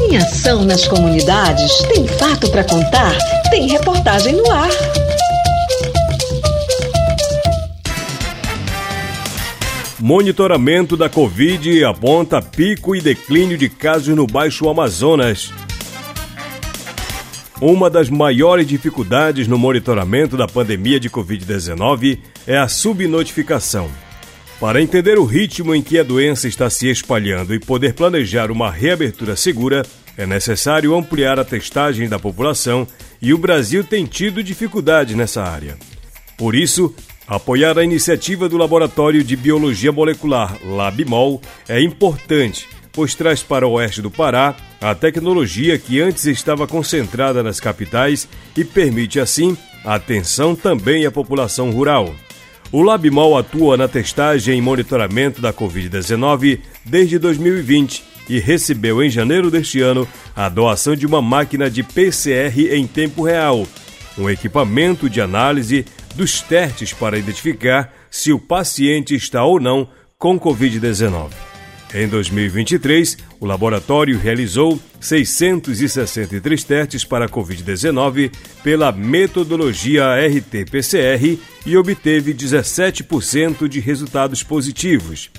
Em ação nas comunidades, tem fato para contar, tem reportagem no ar. Monitoramento da Covid aponta pico e declínio de casos no Baixo Amazonas. Uma das maiores dificuldades no monitoramento da pandemia de Covid-19 é a subnotificação. Para entender o ritmo em que a doença está se espalhando e poder planejar uma reabertura segura, é necessário ampliar a testagem da população e o Brasil tem tido dificuldades nessa área. Por isso, apoiar a iniciativa do Laboratório de Biologia Molecular LabMol é importante pois traz para o oeste do Pará a tecnologia que antes estava concentrada nas capitais e permite, assim, atenção também à população rural. O LabMol atua na testagem e monitoramento da Covid-19 desde 2020 e recebeu em janeiro deste ano a doação de uma máquina de PCR em tempo real, um equipamento de análise dos testes para identificar se o paciente está ou não com Covid-19. Em 2023, o laboratório realizou 663 testes para a Covid-19 pela metodologia RT-PCR e obteve 17% de resultados positivos.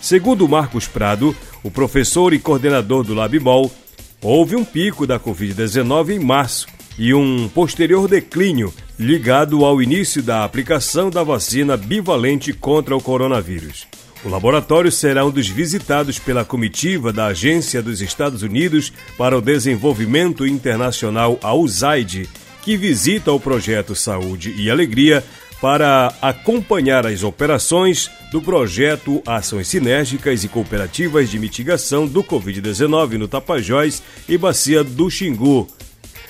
Segundo Marcos Prado, o professor e coordenador do LabMol, houve um pico da Covid-19 em março e um posterior declínio ligado ao início da aplicação da vacina bivalente contra o coronavírus. O laboratório será um dos visitados pela comitiva da Agência dos Estados Unidos para o Desenvolvimento Internacional, a USAID, que visita o projeto Saúde e Alegria para acompanhar as operações do projeto Ações Sinérgicas e Cooperativas de Mitigação do Covid-19 no Tapajós e Bacia do Xingu.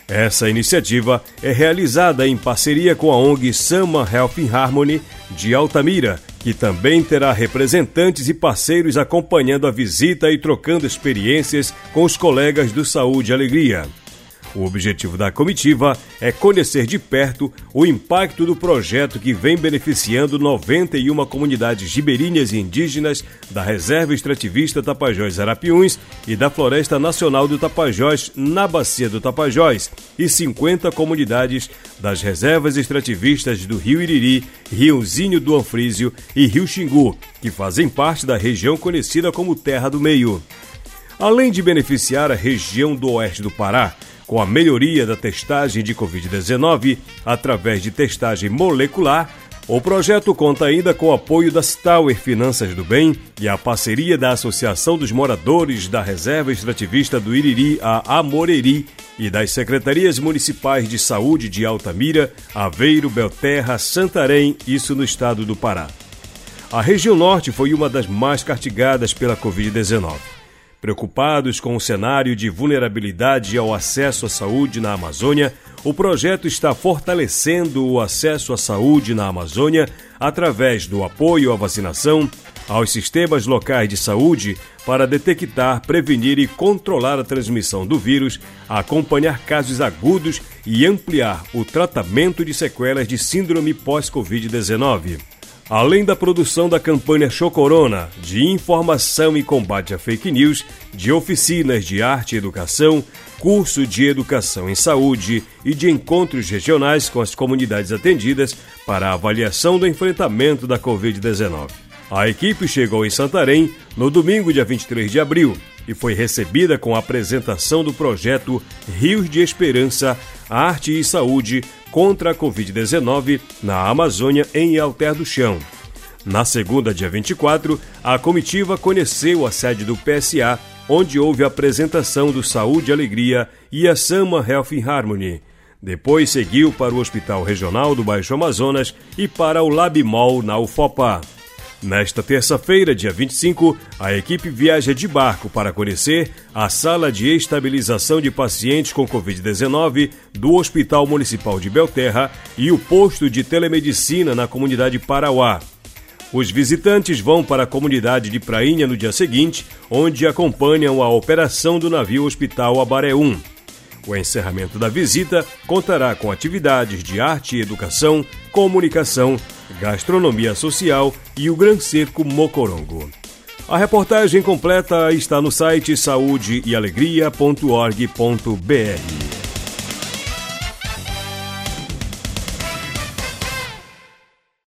Essa iniciativa é realizada em parceria com a ONG Sama Health Harmony de Altamira que também terá representantes e parceiros acompanhando a visita e trocando experiências com os colegas do Saúde e Alegria. O objetivo da comitiva é conhecer de perto o impacto do projeto que vem beneficiando 91 comunidades ribeirinhas e indígenas da Reserva Extrativista Tapajós Arapiuns e da Floresta Nacional do Tapajós, na Bacia do Tapajós, e 50 comunidades das reservas extrativistas do Rio Iriri, Riozinho do Anfrísio e Rio Xingu, que fazem parte da região conhecida como Terra do Meio. Além de beneficiar a região do oeste do Pará, com a melhoria da testagem de Covid-19 através de testagem molecular, o projeto conta ainda com o apoio da Tower Finanças do Bem e a parceria da Associação dos Moradores da Reserva Extrativista do Iriri, a Amoreri, e das Secretarias Municipais de Saúde de Altamira, Aveiro, Belterra, Santarém, isso no estado do Pará. A região norte foi uma das mais castigadas pela Covid-19. Preocupados com o cenário de vulnerabilidade ao acesso à saúde na Amazônia, o projeto está fortalecendo o acesso à saúde na Amazônia através do apoio à vacinação, aos sistemas locais de saúde para detectar, prevenir e controlar a transmissão do vírus, acompanhar casos agudos e ampliar o tratamento de sequelas de síndrome pós-Covid-19. Além da produção da campanha Show Corona, de informação e combate a fake news, de oficinas de arte e educação, curso de educação em saúde e de encontros regionais com as comunidades atendidas para a avaliação do enfrentamento da Covid-19. A equipe chegou em Santarém no domingo, dia 23 de abril, e foi recebida com a apresentação do projeto Rios de Esperança, Arte e Saúde contra a Covid-19 na Amazônia em Alter do Chão. Na segunda, dia 24, a comitiva conheceu a sede do PSA, onde houve a apresentação do Saúde e Alegria e a Sama Health Harmony. Depois seguiu para o Hospital Regional do Baixo Amazonas e para o Labimol na UFOPA. Nesta terça-feira, dia 25, a equipe viaja de barco para conhecer a sala de estabilização de pacientes com Covid-19 do Hospital Municipal de Belterra e o posto de telemedicina na comunidade Parauá. Os visitantes vão para a comunidade de Prainha no dia seguinte, onde acompanham a operação do navio Hospital Abaré 1. O encerramento da visita contará com atividades de arte e educação, comunicação, gastronomia social e o Gran Circo Mocorongo. A reportagem completa está no site saúdeealegria.org.br.